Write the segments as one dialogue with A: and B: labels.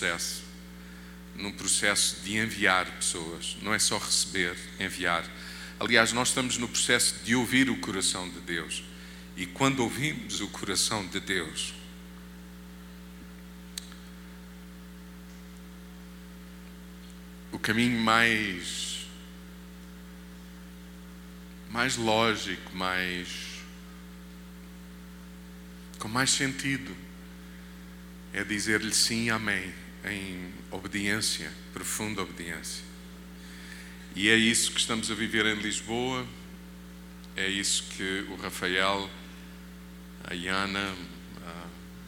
A: processo, num processo de enviar pessoas, não é só receber, enviar. Aliás, nós estamos no processo de ouvir o coração de Deus. E quando ouvimos o coração de Deus, o caminho mais mais lógico, mais com mais sentido é dizer-lhe sim, amém, em obediência, profunda obediência. E é isso que estamos a viver em Lisboa, é isso que o Rafael, a Iana,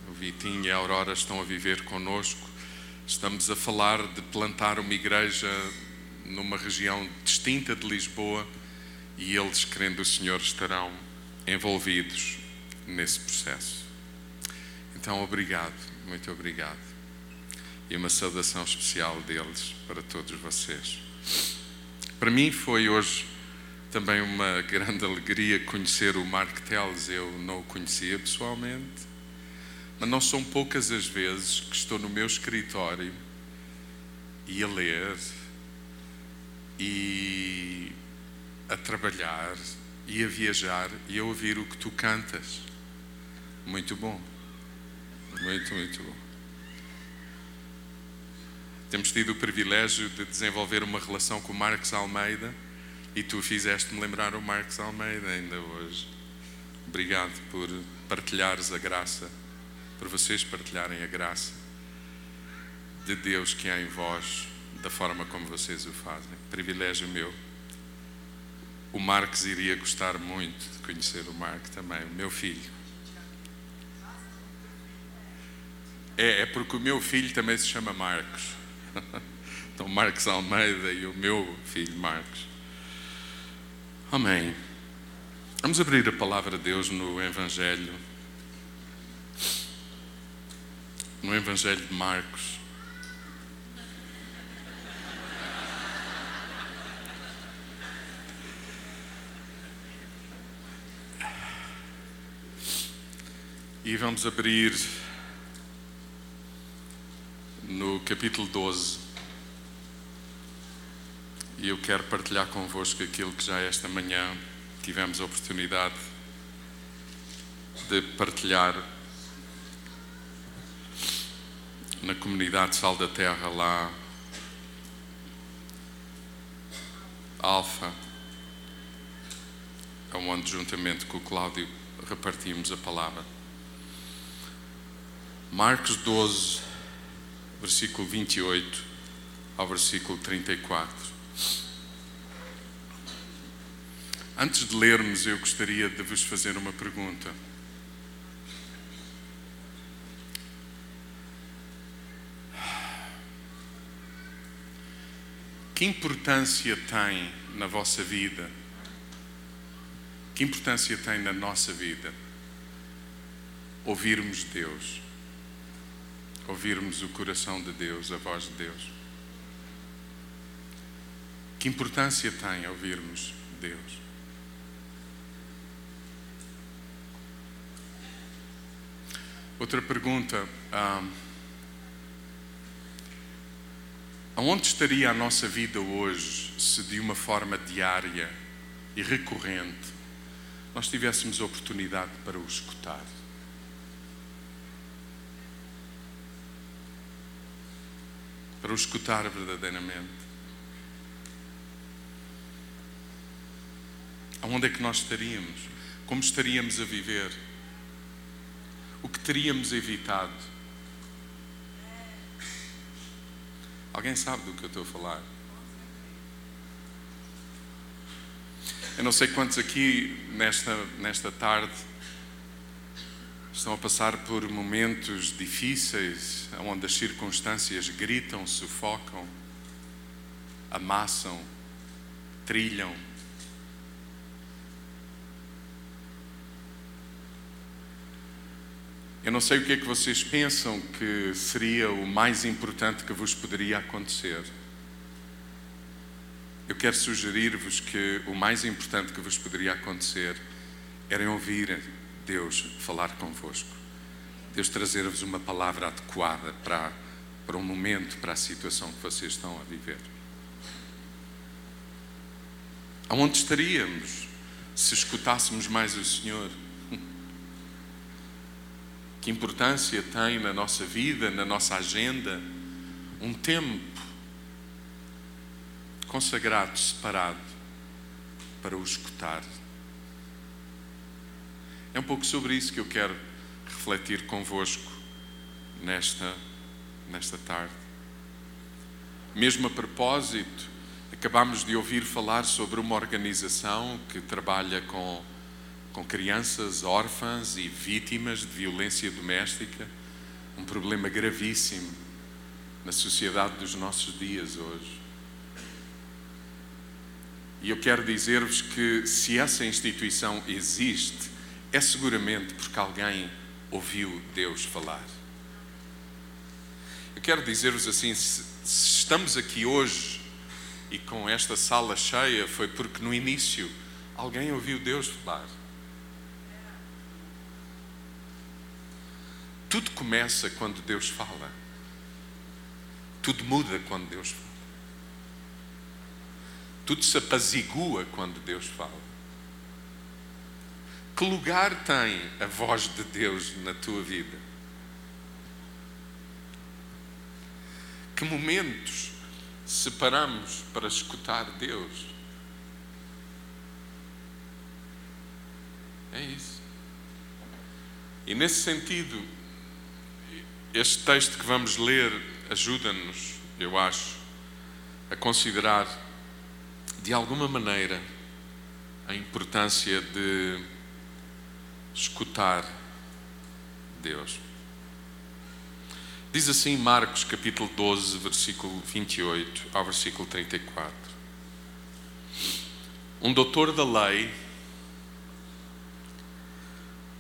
A: o Vitinho e a Aurora estão a viver conosco. Estamos a falar de plantar uma igreja numa região distinta de Lisboa e eles, querendo o Senhor, estarão envolvidos nesse processo. Então, obrigado, muito obrigado. E uma saudação especial deles para todos vocês. Para mim foi hoje também uma grande alegria conhecer o Mark Teles. Eu não o conhecia pessoalmente, mas não são poucas as vezes que estou no meu escritório e a ler e a trabalhar e a viajar e a ouvir o que tu cantas. Muito bom. Muito, muito bom. Temos tido o privilégio de desenvolver uma relação com o Marcos Almeida e tu fizeste-me lembrar o Marcos Almeida ainda hoje. Obrigado por partilhares a graça, por vocês partilharem a graça de Deus que há em vós, da forma como vocês o fazem. Privilégio meu. O Marcos iria gostar muito de conhecer o Marco também, o meu filho. É, é porque o meu filho também se chama Marcos. Então, Marcos Almeida e o meu filho Marcos. Amém. Vamos abrir a palavra de Deus no Evangelho. No Evangelho de Marcos. E vamos abrir no capítulo 12. E eu quero partilhar convosco aquilo que já esta manhã tivemos a oportunidade de partilhar na comunidade Sal da Terra lá Alfa, onde juntamente com o Cláudio repartimos a palavra. Marcos 12, versículo 28 ao versículo 34. Antes de lermos, eu gostaria de vos fazer uma pergunta. Que importância tem na vossa vida? Que importância tem na nossa vida ouvirmos Deus? Ouvirmos o coração de Deus, a voz de Deus. Que importância tem ouvirmos Deus? Outra pergunta. Um, aonde estaria a nossa vida hoje se de uma forma diária e recorrente nós tivéssemos a oportunidade para o escutar? Para o escutar verdadeiramente. Aonde é que nós estaríamos? Como estaríamos a viver? O que teríamos evitado? Alguém sabe do que eu estou a falar? Eu não sei quantos aqui nesta, nesta tarde estão a passar por momentos difíceis, onde as circunstâncias gritam, sufocam, amassam, trilham. Eu não sei o que é que vocês pensam que seria o mais importante que vos poderia acontecer. Eu quero sugerir-vos que o mais importante que vos poderia acontecer era ouvir Deus falar convosco. Deus trazer-vos uma palavra adequada para, para um momento, para a situação que vocês estão a viver. Aonde estaríamos se escutássemos mais o Senhor? Que importância tem na nossa vida, na nossa agenda, um tempo consagrado, separado, para o escutar. É um pouco sobre isso que eu quero refletir convosco nesta, nesta tarde. Mesmo a propósito, acabamos de ouvir falar sobre uma organização que trabalha com, com crianças órfãs e vítimas de violência doméstica, um problema gravíssimo na sociedade dos nossos dias hoje. E eu quero dizer-vos que se essa instituição existe, é seguramente porque alguém ouviu Deus falar. Eu quero dizer-vos assim: se, estamos aqui hoje e com esta sala cheia, foi porque no início alguém ouviu Deus falar. Tudo começa quando Deus fala. Tudo muda quando Deus fala. Tudo se apazigua quando Deus fala. Que lugar tem a voz de Deus na tua vida? Que momentos separamos para escutar Deus? É isso. E nesse sentido, este texto que vamos ler ajuda-nos, eu acho, a considerar de alguma maneira a importância de escutar Deus. Diz assim Marcos capítulo 12, versículo 28 ao versículo 34. Um doutor da lei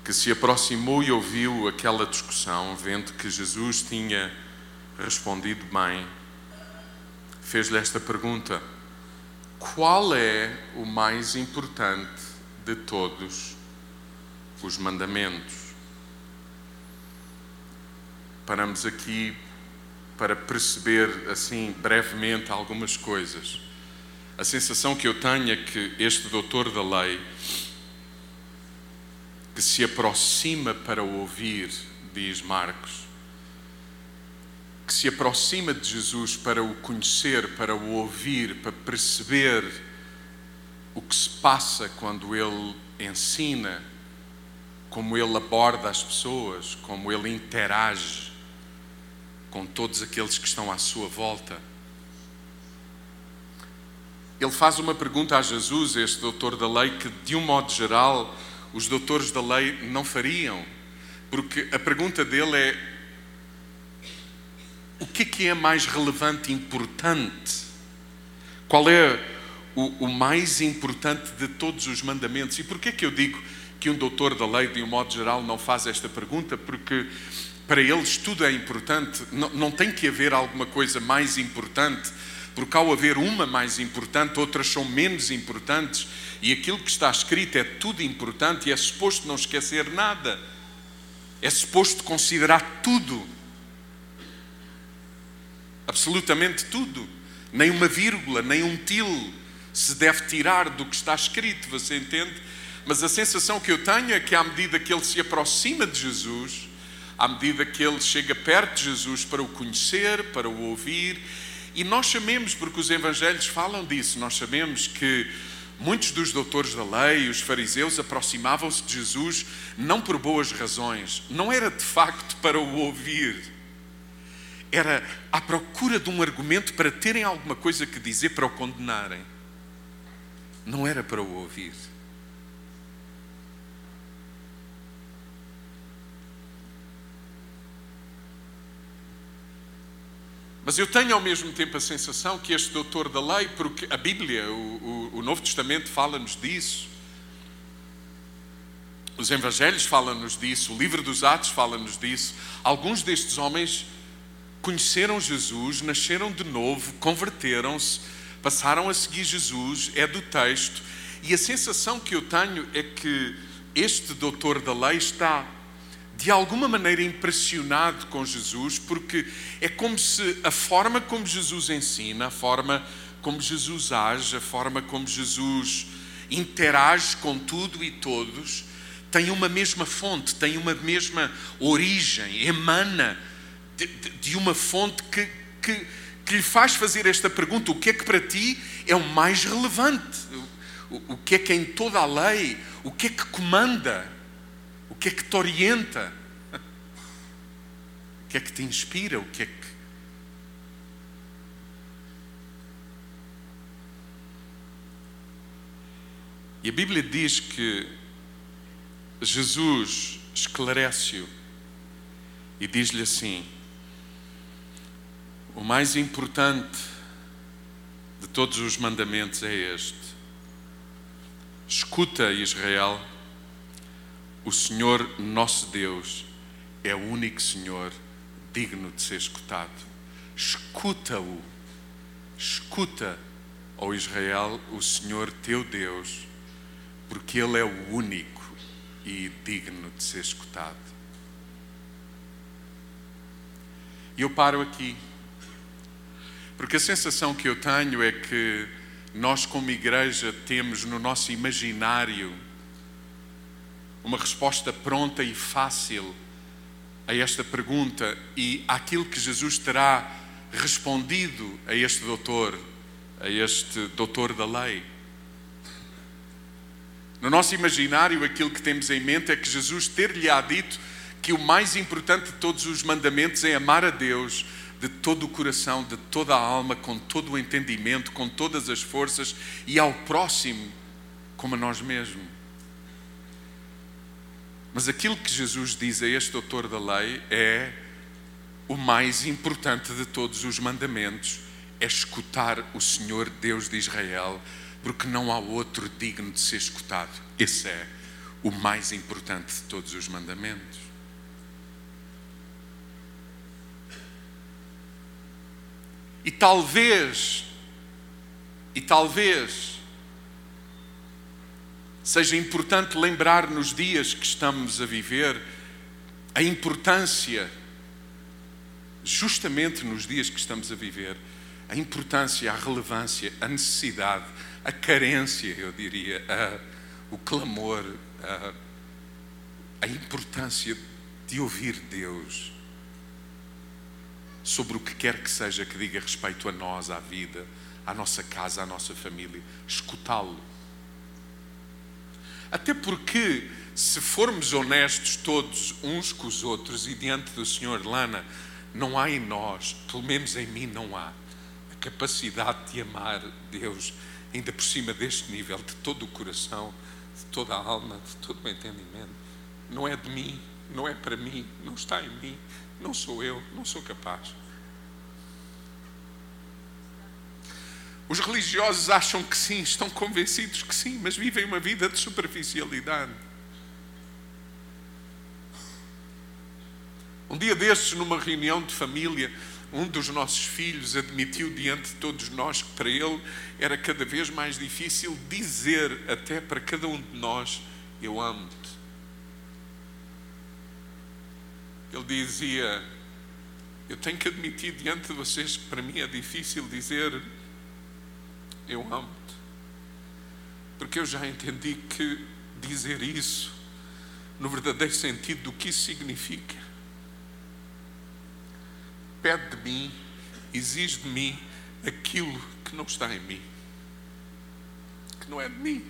A: que se aproximou e ouviu aquela discussão, vendo que Jesus tinha respondido bem, fez-lhe esta pergunta: Qual é o mais importante de todos os mandamentos. Paramos aqui para perceber, assim, brevemente, algumas coisas. A sensação que eu tenho é que este doutor da lei, que se aproxima para ouvir, diz Marcos, que se aproxima de Jesus para o conhecer, para o ouvir, para perceber o que se passa quando ele ensina, como ele aborda as pessoas, como ele interage com todos aqueles que estão à sua volta. Ele faz uma pergunta a Jesus, este doutor da lei, que de um modo geral os doutores da lei não fariam, porque a pergunta dele é: o que é que é mais relevante importante? Qual é o, o mais importante de todos os mandamentos? E porquê é que eu digo que um doutor da lei, de um modo geral, não faz esta pergunta, porque para eles tudo é importante, não, não tem que haver alguma coisa mais importante, porque ao haver uma mais importante, outras são menos importantes, e aquilo que está escrito é tudo importante e é suposto não esquecer nada, é suposto considerar tudo, absolutamente tudo, nem uma vírgula, nem um til se deve tirar do que está escrito, você entende? Mas a sensação que eu tenho é que, à medida que ele se aproxima de Jesus, à medida que ele chega perto de Jesus para o conhecer, para o ouvir, e nós sabemos, porque os evangelhos falam disso, nós sabemos que muitos dos doutores da lei, os fariseus, aproximavam-se de Jesus não por boas razões, não era de facto para o ouvir, era à procura de um argumento para terem alguma coisa que dizer para o condenarem, não era para o ouvir. Mas eu tenho ao mesmo tempo a sensação que este doutor da lei, porque a Bíblia, o, o, o Novo Testamento fala-nos disso, os Evangelhos falam-nos disso, o livro dos Atos fala-nos disso. Alguns destes homens conheceram Jesus, nasceram de novo, converteram-se, passaram a seguir Jesus, é do texto, e a sensação que eu tenho é que este doutor da lei está de alguma maneira impressionado com Jesus, porque é como se a forma como Jesus ensina, a forma como Jesus age, a forma como Jesus interage com tudo e todos, tem uma mesma fonte, tem uma mesma origem, emana de, de, de uma fonte que, que, que, lhe faz fazer esta pergunta: o que é que para ti é o mais relevante? O, o que é que é em toda a lei? O que é que comanda? Que é que te orienta? O que é que te inspira? O que é que. E a Bíblia diz que Jesus esclarece-o e diz-lhe assim: o mais importante de todos os mandamentos é este. Escuta, Israel, o Senhor nosso Deus é o único Senhor digno de ser escutado. Escuta-o, escuta, ó Israel, o Senhor teu Deus, porque Ele é o único e digno de ser escutado. E eu paro aqui, porque a sensação que eu tenho é que nós, como igreja, temos no nosso imaginário uma resposta pronta e fácil a esta pergunta e àquilo que Jesus terá respondido a este doutor, a este doutor da lei. No nosso imaginário, aquilo que temos em mente é que Jesus ter-lhe-á dito que o mais importante de todos os mandamentos é amar a Deus de todo o coração, de toda a alma, com todo o entendimento, com todas as forças e ao próximo como a nós mesmos. Mas aquilo que Jesus diz a este autor da lei é o mais importante de todos os mandamentos é escutar o Senhor Deus de Israel porque não há outro digno de ser escutado. Esse é o mais importante de todos os mandamentos. E talvez, e talvez, seja importante lembrar nos dias que estamos a viver a importância, justamente nos dias que estamos a viver, a importância, a relevância, a necessidade a carência, eu diria, a, o clamor, a, a importância de ouvir Deus sobre o que quer que seja que diga respeito a nós, à vida, à nossa casa, à nossa família, escutá-lo. Até porque, se formos honestos todos uns com os outros e diante do Senhor, Lana, não há em nós, pelo menos em mim não há, a capacidade de amar Deus ainda por cima deste nível, de todo o coração, de toda a alma, de todo o entendimento. Não é de mim, não é para mim, não está em mim, não sou eu, não sou capaz. Os religiosos acham que sim, estão convencidos que sim, mas vivem uma vida de superficialidade. Um dia desses, numa reunião de família, um dos nossos filhos admitiu diante de todos nós que para ele era cada vez mais difícil dizer, até para cada um de nós, eu amo-te. Ele dizia, eu tenho que admitir diante de vocês que para mim é difícil dizer, eu amo-te. Porque eu já entendi que dizer isso, no verdadeiro sentido do que isso significa, pede de mim, exige de mim aquilo que não está em mim, que não é de mim.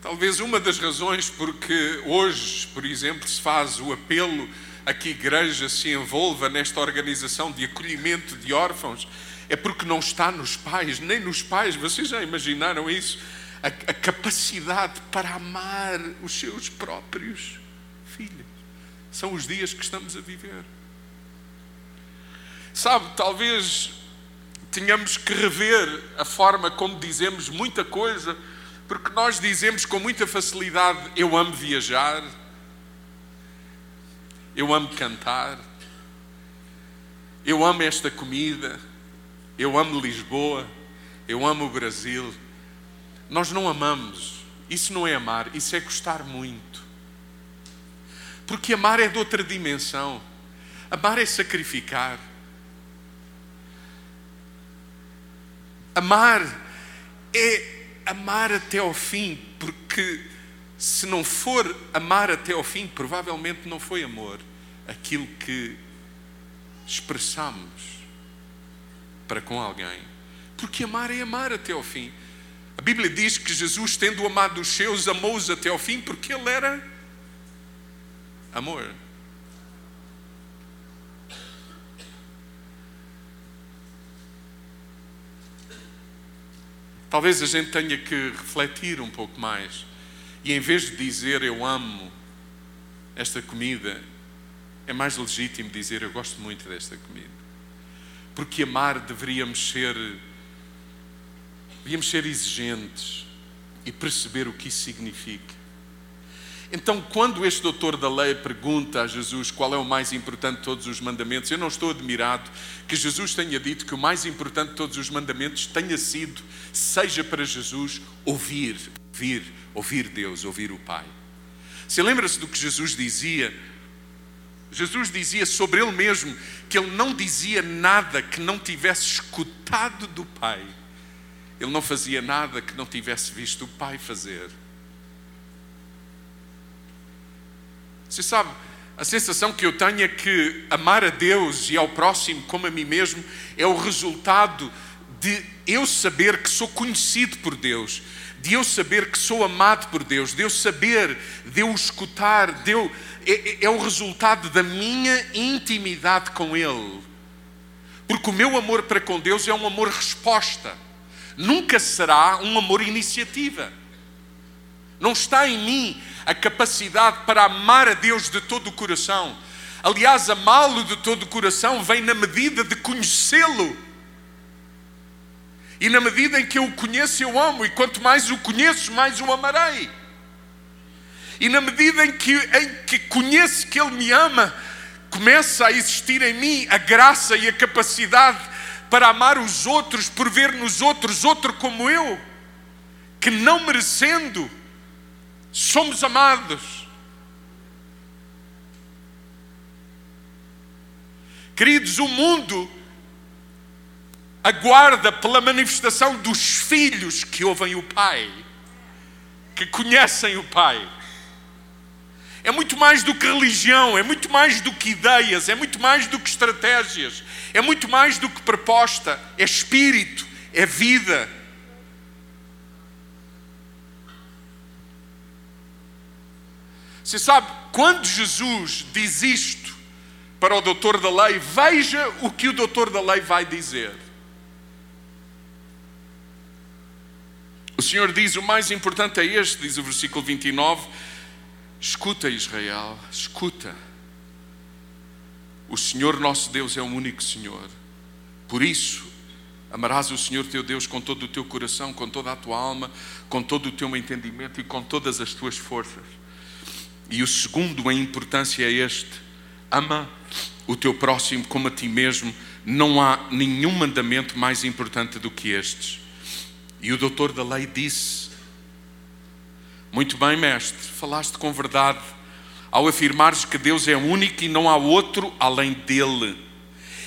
A: Talvez uma das razões porque hoje, por exemplo, se faz o apelo a que a igreja se envolva nesta organização de acolhimento de órfãos é porque não está nos pais, nem nos pais. Vocês já imaginaram isso? A, a capacidade para amar os seus próprios filhos. São os dias que estamos a viver. Sabe, talvez tenhamos que rever a forma como dizemos muita coisa, porque nós dizemos com muita facilidade: eu amo viajar, eu amo cantar, eu amo esta comida, eu amo Lisboa, eu amo o Brasil. Nós não amamos Isso não é amar, isso é gostar muito. Porque amar é de outra dimensão. Amar é sacrificar. Amar é amar até ao fim, porque se não for amar até ao fim, provavelmente não foi amor aquilo que expressamos para com alguém. Porque amar é amar até ao fim. A Bíblia diz que Jesus, tendo amado os seus, amou-os até ao fim, porque Ele era amor. Talvez a gente tenha que refletir um pouco mais. E em vez de dizer eu amo esta comida, é mais legítimo dizer eu gosto muito desta comida. Porque amar deveríamos ser deveríamos ser exigentes e perceber o que isso significa. Então, quando este doutor da lei pergunta a Jesus qual é o mais importante de todos os mandamentos, eu não estou admirado que Jesus tenha dito que o mais importante de todos os mandamentos tenha sido, seja para Jesus, ouvir, ouvir, ouvir Deus, ouvir o Pai. Você lembra-se do que Jesus dizia? Jesus dizia sobre ele mesmo que ele não dizia nada que não tivesse escutado do Pai. Ele não fazia nada que não tivesse visto o Pai fazer. Você sabe, a sensação que eu tenho é que amar a Deus e ao próximo como a mim mesmo é o resultado de eu saber que sou conhecido por Deus, de eu saber que sou amado por Deus, de eu saber, de eu escutar, de eu, é, é, é o resultado da minha intimidade com Ele. Porque o meu amor para com Deus é um amor resposta, nunca será um amor iniciativa. Não está em mim a capacidade para amar a Deus de todo o coração. Aliás, amá-lo de todo o coração vem na medida de conhecê-lo. E na medida em que eu o conheço, eu amo, e quanto mais o conheço, mais o amarei. E na medida em que, em que conheço que Ele me ama, começa a existir em mim a graça e a capacidade para amar os outros, por ver nos outros outro como eu, que não merecendo, somos amados. Queridos, o mundo aguarda pela manifestação dos filhos que ouvem o Pai, que conhecem o Pai. É muito mais do que religião, é muito mais do que ideias, é muito mais do que estratégias, é muito mais do que proposta, é espírito, é vida. Você sabe, quando Jesus diz isto para o doutor da lei, veja o que o doutor da lei vai dizer. O Senhor diz: o mais importante é este, diz o versículo 29. Escuta, Israel, escuta. O Senhor nosso Deus é o único Senhor. Por isso, amarás o Senhor teu Deus com todo o teu coração, com toda a tua alma, com todo o teu entendimento e com todas as tuas forças. E o segundo em importância é este: ama o teu próximo como a ti mesmo. Não há nenhum mandamento mais importante do que estes. E o doutor da lei disse: Muito bem, mestre, falaste com verdade ao afirmares que Deus é único e não há outro além dele,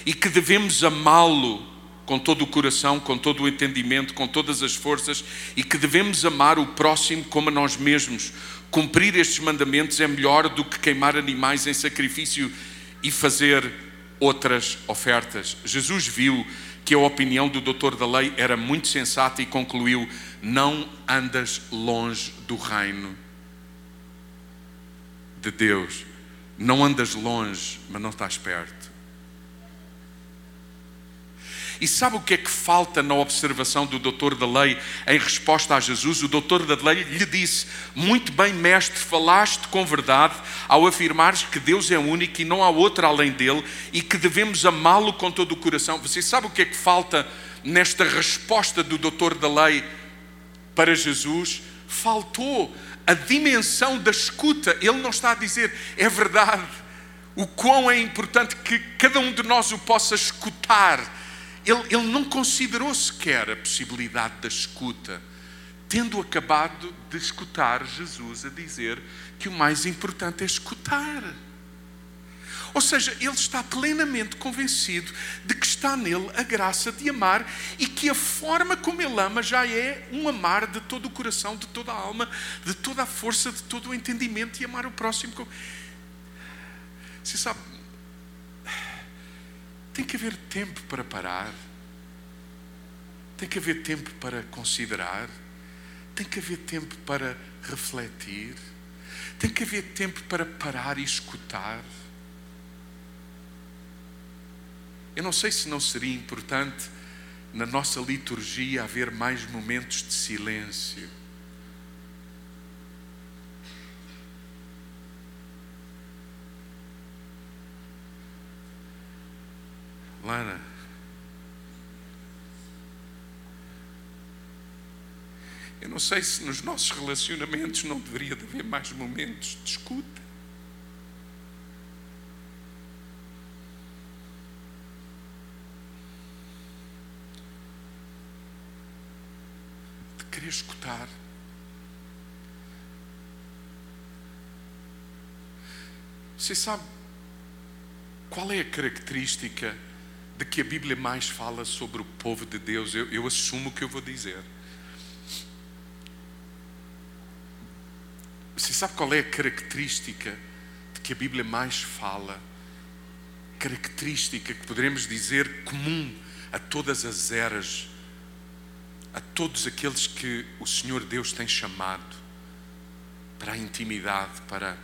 A: e que devemos amá-lo com todo o coração, com todo o entendimento, com todas as forças, e que devemos amar o próximo como a nós mesmos. Cumprir estes mandamentos é melhor do que queimar animais em sacrifício e fazer outras ofertas. Jesus viu que a opinião do doutor da lei era muito sensata e concluiu: Não andas longe do reino de Deus. Não andas longe, mas não estás perto. E sabe o que é que falta na observação do doutor da lei em resposta a Jesus? O doutor da lei lhe disse: Muito bem, mestre, falaste com verdade ao afirmares que Deus é único e não há outro além dele e que devemos amá-lo com todo o coração. Você sabe o que é que falta nesta resposta do doutor da lei para Jesus? Faltou a dimensão da escuta. Ele não está a dizer, é verdade, o quão é importante que cada um de nós o possa escutar ele, ele não considerou sequer a possibilidade da escuta. tendo acabado de escutar Jesus a dizer que o mais importante é escutar. Ou seja, ele está plenamente convencido de que está nele a graça de amar e que a forma como ele ama já é um amar de todo o coração, de toda a alma, de toda a força, de todo o entendimento e amar o próximo. Você sabe, tem que haver tempo para parar, tem que haver tempo para considerar, tem que haver tempo para refletir, tem que haver tempo para parar e escutar. Eu não sei se não seria importante na nossa liturgia haver mais momentos de silêncio. Lana, eu não sei se nos nossos relacionamentos não deveria haver mais momentos de escuta. querer escutar. Você sabe qual é a característica de que a Bíblia mais fala sobre o povo de Deus? Eu, eu assumo o que eu vou dizer. Você sabe qual é a característica de que a Bíblia mais fala? Característica que poderemos dizer comum a todas as eras a todos aqueles que o Senhor Deus tem chamado para a intimidade, para,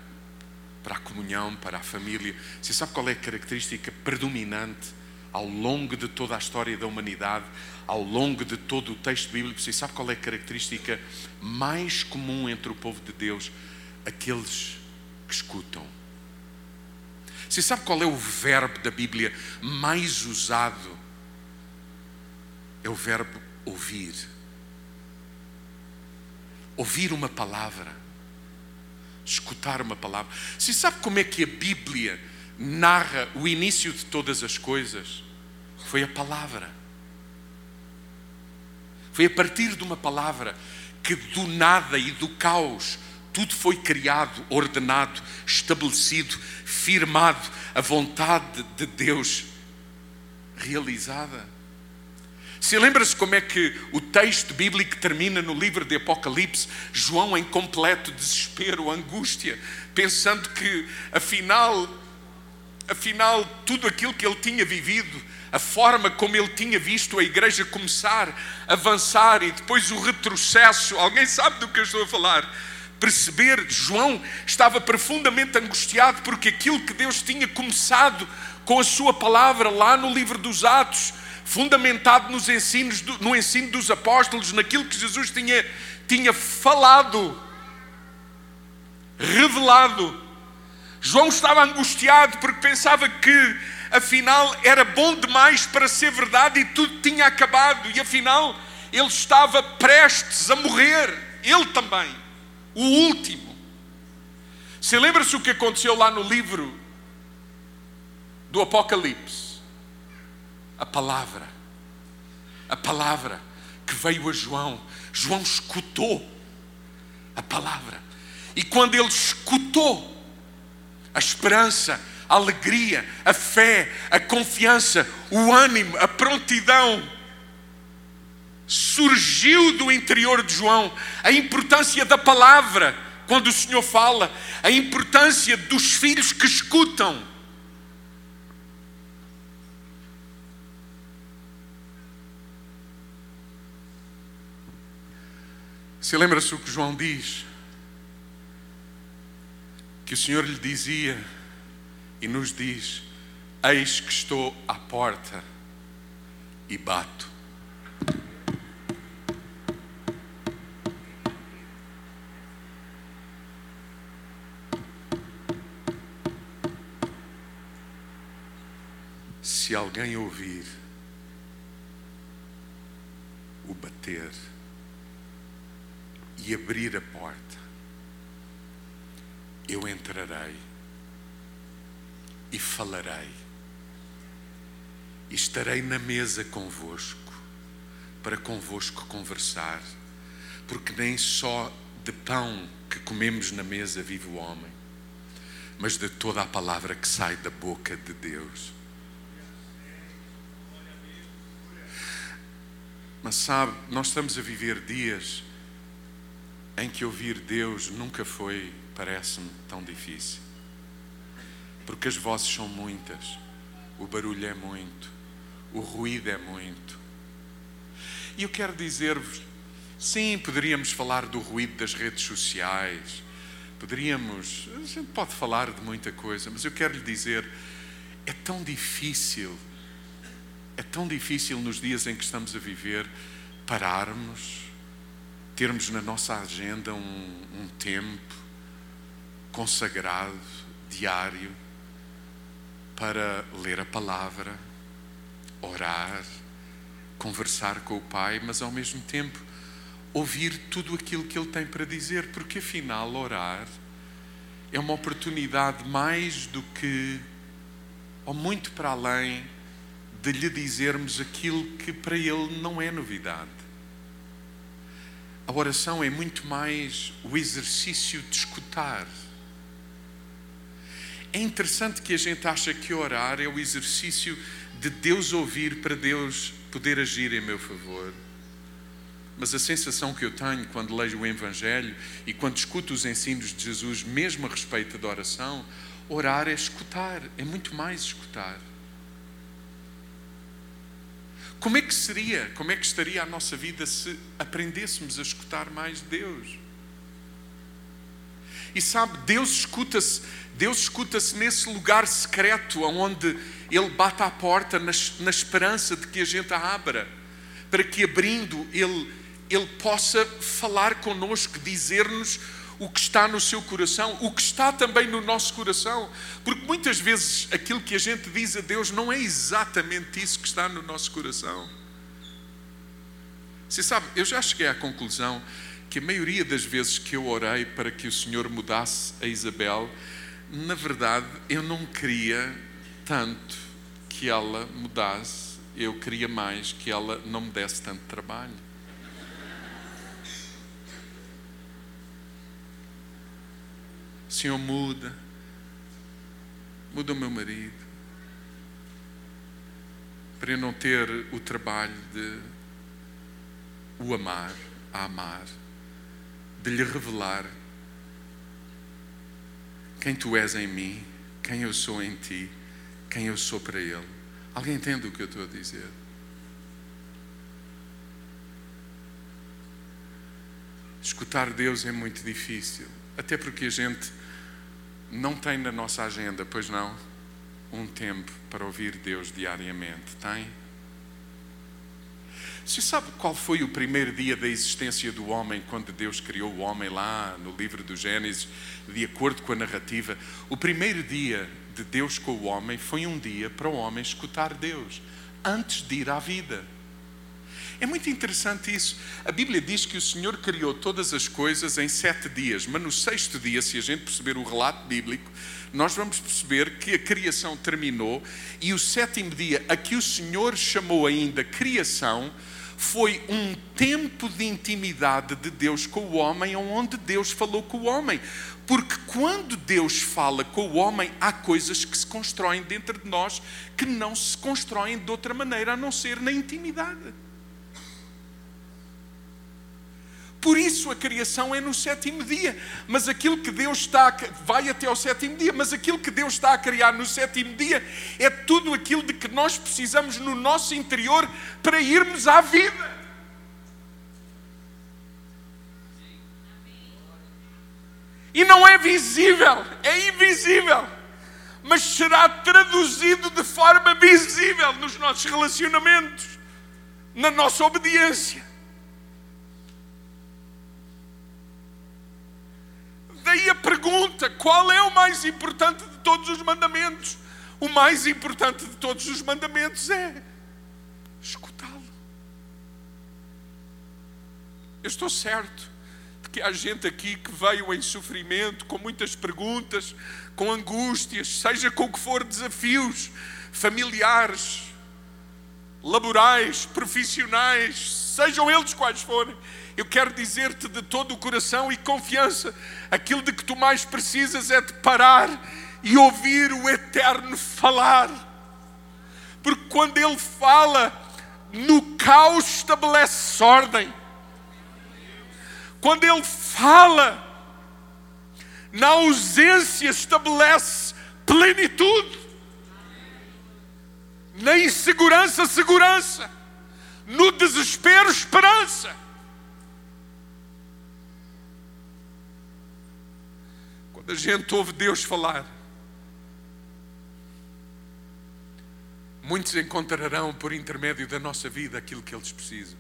A: para a comunhão, para a família. Você sabe qual é a característica predominante ao longo de toda a história da humanidade, ao longo de todo o texto bíblico? Você sabe qual é a característica mais comum entre o povo de Deus? Aqueles que escutam. Você sabe qual é o verbo da Bíblia mais usado? É o verbo ouvir. Ouvir uma palavra. Escutar uma palavra. Se sabe como é que a Bíblia narra o início de todas as coisas? Foi a palavra. Foi a partir de uma palavra que do nada e do caos tudo foi criado, ordenado, estabelecido, firmado, a vontade de Deus realizada. Se lembra-se como é que o texto bíblico termina no livro de Apocalipse, João em completo desespero, angústia, pensando que afinal, afinal tudo aquilo que ele tinha vivido, a forma como ele tinha visto a igreja começar, avançar e depois o retrocesso, alguém sabe do que eu estou a falar? Perceber, João estava profundamente angustiado porque aquilo que Deus tinha começado com a sua palavra lá no livro dos Atos, fundamentado nos ensinos, no ensino dos apóstolos, naquilo que Jesus tinha, tinha falado, revelado. João estava angustiado porque pensava que afinal era bom demais para ser verdade e tudo tinha acabado, e afinal ele estava prestes a morrer, ele também, o último. Você lembra-se o que aconteceu lá no livro do Apocalipse? a palavra. A palavra que veio a João. João escutou a palavra. E quando ele escutou a esperança, a alegria, a fé, a confiança, o ânimo, a prontidão, surgiu do interior de João a importância da palavra, quando o Senhor fala, a importância dos filhos que escutam. Se lembra-se o que João diz? Que o Senhor lhe dizia e nos diz: Eis que estou à porta e bato. Se alguém ouvir o bater, e abrir a porta, eu entrarei e falarei, e estarei na mesa convosco, para convosco conversar, porque nem só de pão que comemos na mesa vive o homem, mas de toda a palavra que sai da boca de Deus. Mas sabe, nós estamos a viver dias em que ouvir Deus nunca foi, parece-me, tão difícil. Porque as vozes são muitas, o barulho é muito, o ruído é muito. E eu quero dizer-vos, sim, poderíamos falar do ruído das redes sociais, poderíamos, a gente pode falar de muita coisa, mas eu quero lhe dizer, é tão difícil, é tão difícil nos dias em que estamos a viver pararmos, termos na nossa agenda um, um tempo consagrado, diário, para ler a palavra, orar, conversar com o Pai, mas ao mesmo tempo ouvir tudo aquilo que Ele tem para dizer, porque afinal, orar é uma oportunidade mais do que, ou muito para além, de lhe dizermos aquilo que para Ele não é novidade. A oração é muito mais o exercício de escutar. É interessante que a gente acha que orar é o exercício de Deus ouvir para Deus poder agir em meu favor. Mas a sensação que eu tenho quando leio o Evangelho e quando escuto os ensinos de Jesus, mesmo a respeito da oração, orar é escutar, é muito mais escutar. Como é que seria, como é que estaria a nossa vida se aprendêssemos a escutar mais Deus? E sabe, Deus escuta-se, Deus escuta-se nesse lugar secreto onde Ele bate à porta na, na esperança de que a gente a abra, para que abrindo Ele, Ele possa falar connosco, dizer-nos o que está no seu coração, o que está também no nosso coração, porque muitas vezes aquilo que a gente diz a Deus não é exatamente isso que está no nosso coração. Você sabe, eu já cheguei à conclusão que a maioria das vezes que eu orei para que o Senhor mudasse a Isabel, na verdade eu não queria tanto que ela mudasse, eu queria mais que ela não me desse tanto trabalho. Senhor, muda, muda o meu marido, para eu não ter o trabalho de o amar, a amar de lhe revelar quem tu és em mim, quem eu sou em ti, quem eu sou para Ele. Alguém entende o que eu estou a dizer? Escutar Deus é muito difícil, até porque a gente não tem na nossa agenda, pois não, um tempo para ouvir Deus diariamente. Tem? Você sabe qual foi o primeiro dia da existência do homem quando Deus criou o homem lá no livro do Gênesis, de acordo com a narrativa? O primeiro dia de Deus com o homem foi um dia para o homem escutar Deus, antes de ir à vida. É muito interessante isso. A Bíblia diz que o Senhor criou todas as coisas em sete dias, mas no sexto dia, se a gente perceber o relato bíblico, nós vamos perceber que a criação terminou e o sétimo dia, a que o Senhor chamou ainda criação, foi um tempo de intimidade de Deus com o homem, onde Deus falou com o homem. Porque quando Deus fala com o homem, há coisas que se constroem dentro de nós que não se constroem de outra maneira a não ser na intimidade. Por isso a criação é no sétimo dia. Mas aquilo que Deus está a, vai até ao sétimo dia, mas aquilo que Deus está a criar no sétimo dia é tudo aquilo de que nós precisamos no nosso interior para irmos à vida. E não é visível, é invisível, mas será traduzido de forma visível nos nossos relacionamentos, na nossa obediência. Daí a pergunta: qual é o mais importante de todos os mandamentos? O mais importante de todos os mandamentos é escutá-lo. Eu estou certo de que há gente aqui que veio em sofrimento, com muitas perguntas, com angústias, seja com o que for desafios familiares, laborais, profissionais, sejam eles quais forem, eu quero dizer-te de todo o coração e confiança: aquilo de que tu mais precisas é de parar e ouvir o Eterno falar. Porque quando Ele fala, no caos estabelece ordem. Quando Ele fala, na ausência estabelece plenitude. Na insegurança, segurança. No desespero, esperança. Quando a gente ouve Deus falar, muitos encontrarão por intermédio da nossa vida aquilo que eles precisam.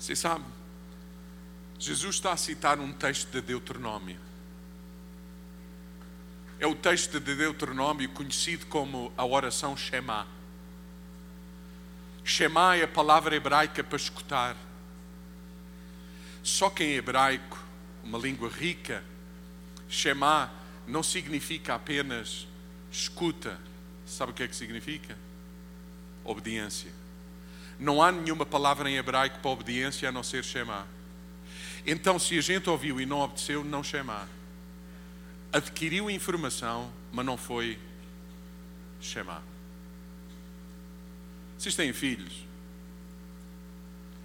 A: Você sabe, Jesus está a citar um texto de Deuteronômio. É o texto de Deuteronômio conhecido como a oração Shema. Shema é a palavra hebraica para escutar. Só que em hebraico, uma língua rica, Shema não significa apenas escuta. Sabe o que é que significa? Obediência. Não há nenhuma palavra em hebraico para obediência a não ser Shema. Então, se a gente ouviu e não obedeceu, não Shema. Adquiriu informação, mas não foi Shema. Vocês têm filhos?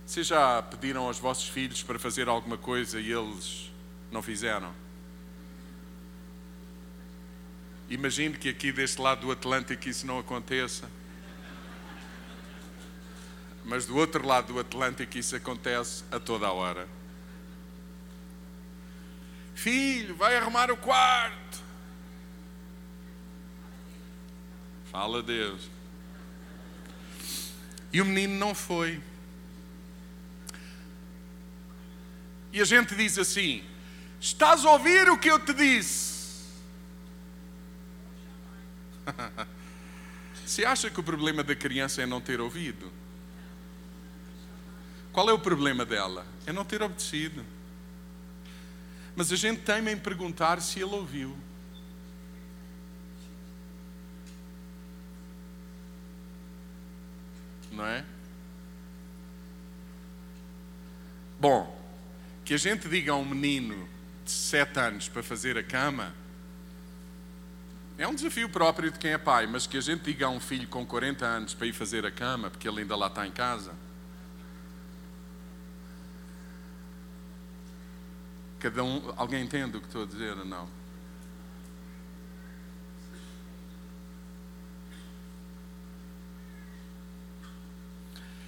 A: Vocês já pediram aos vossos filhos para fazer alguma coisa e eles não fizeram? Imagine que aqui deste lado do Atlântico isso não aconteça. Mas do outro lado do Atlântico isso acontece a toda a hora. Filho, vai arrumar o quarto. Fala Deus. E o menino não foi. E a gente diz assim: Estás a ouvir o que eu te disse? Você acha que o problema da criança é não ter ouvido? Qual é o problema dela? É não ter obedecido. Mas a gente teme em perguntar se ele ouviu. Não é? Bom, que a gente diga a um menino de sete anos para fazer a cama é um desafio próprio de quem é pai, mas que a gente diga a um filho com 40 anos para ir fazer a cama, porque ele ainda lá está em casa Cada um, alguém entende o que estou a dizer ou não?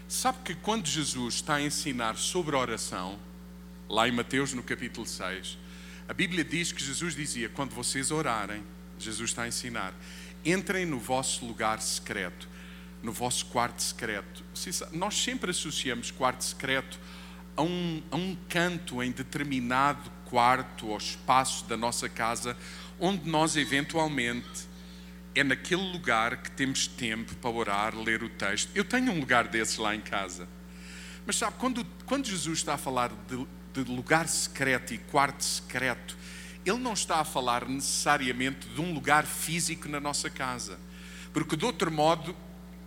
A: Sabe que quando Jesus está a ensinar sobre oração, lá em Mateus no capítulo 6, a Bíblia diz que Jesus dizia: quando vocês orarem, Jesus está a ensinar, entrem no vosso lugar secreto, no vosso quarto secreto. Nós sempre associamos quarto secreto a um, a um canto em determinado quarto ou espaço da nossa casa, onde nós eventualmente é naquele lugar que temos tempo para orar, ler o texto. Eu tenho um lugar desses lá em casa. Mas sabe, quando, quando Jesus está a falar de, de lugar secreto e quarto secreto, ele não está a falar necessariamente de um lugar físico na nossa casa. Porque, de outro modo,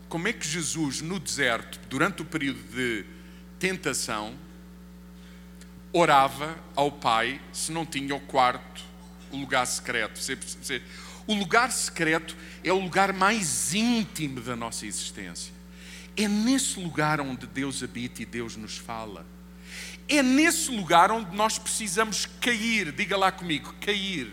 A: como é que Jesus, no deserto, durante o período de tentação, orava ao Pai se não tinha o quarto, o lugar secreto. O lugar secreto é o lugar mais íntimo da nossa existência. É nesse lugar onde Deus habita e Deus nos fala. É nesse lugar onde nós precisamos cair. Diga lá comigo, cair.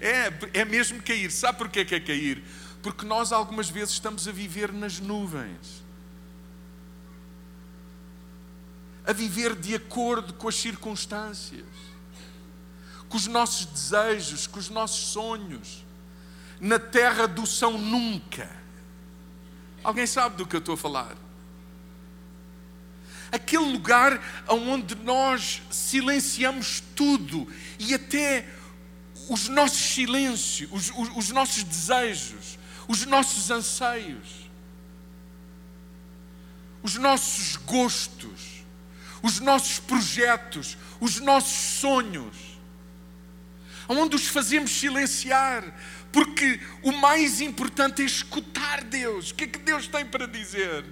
A: É, é mesmo cair. Sabe porquê que é cair? Porque nós algumas vezes estamos a viver nas nuvens. A viver de acordo com as circunstâncias, com os nossos desejos, com os nossos sonhos, na terra do São Nunca. Alguém sabe do que eu estou a falar? Aquele lugar onde nós silenciamos tudo e até os nossos silêncios, os, os, os nossos desejos, os nossos anseios, os nossos gostos
B: os nossos projetos, os nossos sonhos, onde os fazemos silenciar, porque o mais importante é escutar Deus. O que é que Deus tem para dizer?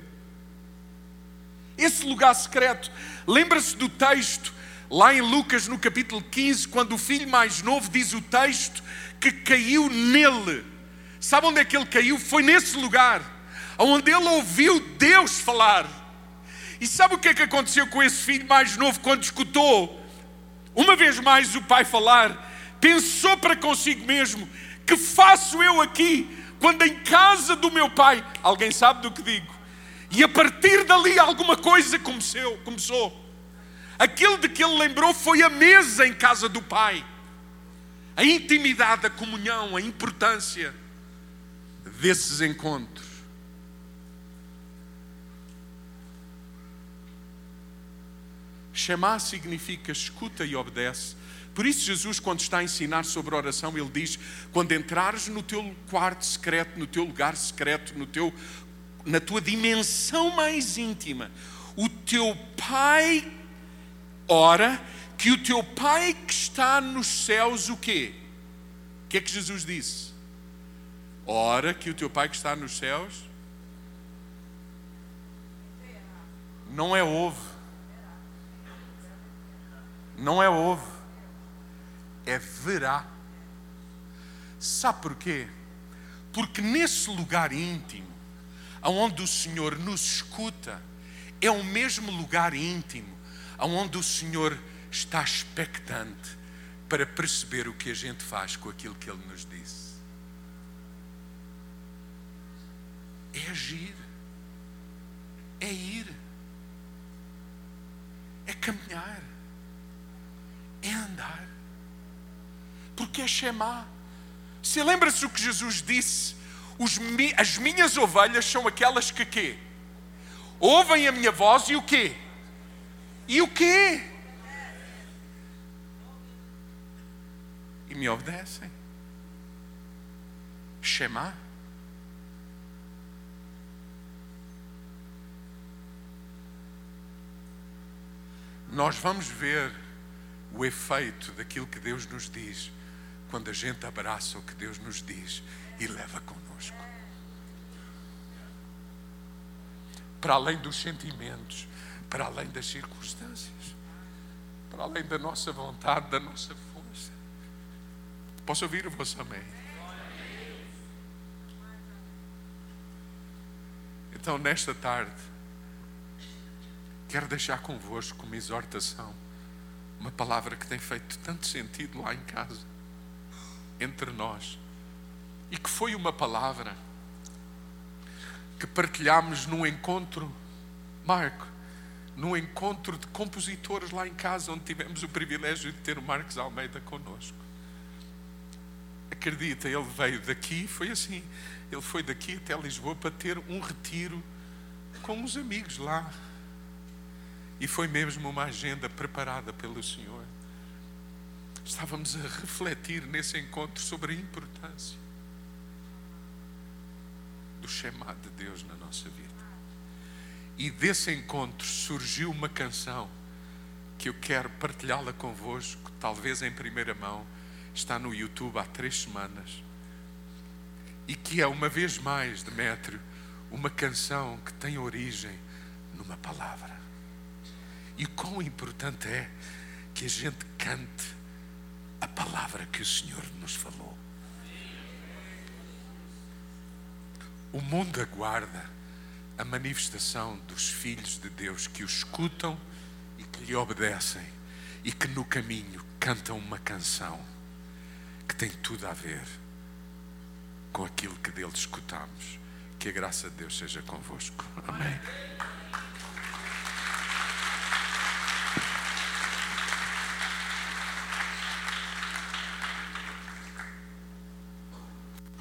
B: Esse lugar secreto, lembra-se do texto lá em Lucas no capítulo 15, quando o filho mais novo diz o texto que caiu nele. Sabe onde é que ele caiu? Foi nesse lugar, onde ele ouviu Deus falar. E sabe o que é que aconteceu com esse filho mais novo quando escutou uma vez mais o pai falar? Pensou para consigo mesmo: que faço eu aqui quando em casa do meu pai? Alguém sabe do que digo? E a partir dali alguma coisa começou. começou. Aquilo de que ele lembrou foi a mesa em casa do pai. A intimidade, a comunhão, a importância desses encontros. Chamar significa escuta e obedece. Por isso, Jesus, quando está a ensinar sobre oração, ele diz: quando entrares no teu quarto secreto, no teu lugar secreto, no teu, na tua dimensão mais íntima, o teu Pai ora que o teu Pai que está nos céus, o quê? O que é que Jesus disse? Ora que o teu Pai que está nos céus não é ovo, não é ovo, é verá. Sabe porquê? Porque nesse lugar íntimo, onde o Senhor nos escuta, é o mesmo lugar íntimo onde o Senhor está expectante para perceber o que a gente faz com aquilo que Ele nos disse. É agir, é ir, é caminhar, é andar, porque é chamar. Se lembra-se o que Jesus disse: as minhas ovelhas são aquelas que quê? Ouvem a minha voz e o quê? E o quê? E me obedecem. Shema. Nós vamos ver o efeito daquilo que Deus nos diz quando a gente abraça o que Deus nos diz e leva conosco. Para além dos sentimentos, para além das circunstâncias, para além da nossa vontade, da nossa força. Posso ouvir o vosso amém? Então, nesta tarde, quero deixar convosco uma exortação, uma palavra que tem feito tanto sentido lá em casa, entre nós, e que foi uma palavra que partilhámos num encontro, Marco, num encontro de compositores lá em casa, onde tivemos o privilégio de ter o Marcos Almeida connosco. Acredita, ele veio daqui, foi assim, ele foi daqui até Lisboa para ter um retiro com os amigos lá. E foi mesmo uma agenda preparada pelo Senhor. Estávamos a refletir nesse encontro sobre a importância do chamado de Deus na nossa vida. E desse encontro surgiu uma canção que eu quero partilhá-la convosco, talvez em primeira mão. Está no YouTube há três semanas. E que é, uma vez mais, Demétrio, uma canção que tem origem numa palavra. E quão importante é que a gente cante a palavra que o Senhor nos falou. O mundo aguarda a manifestação dos filhos de Deus que o escutam e que lhe obedecem e que no caminho cantam uma canção que tem tudo a ver com aquilo que dele escutamos. Que a graça de Deus seja convosco. Amém.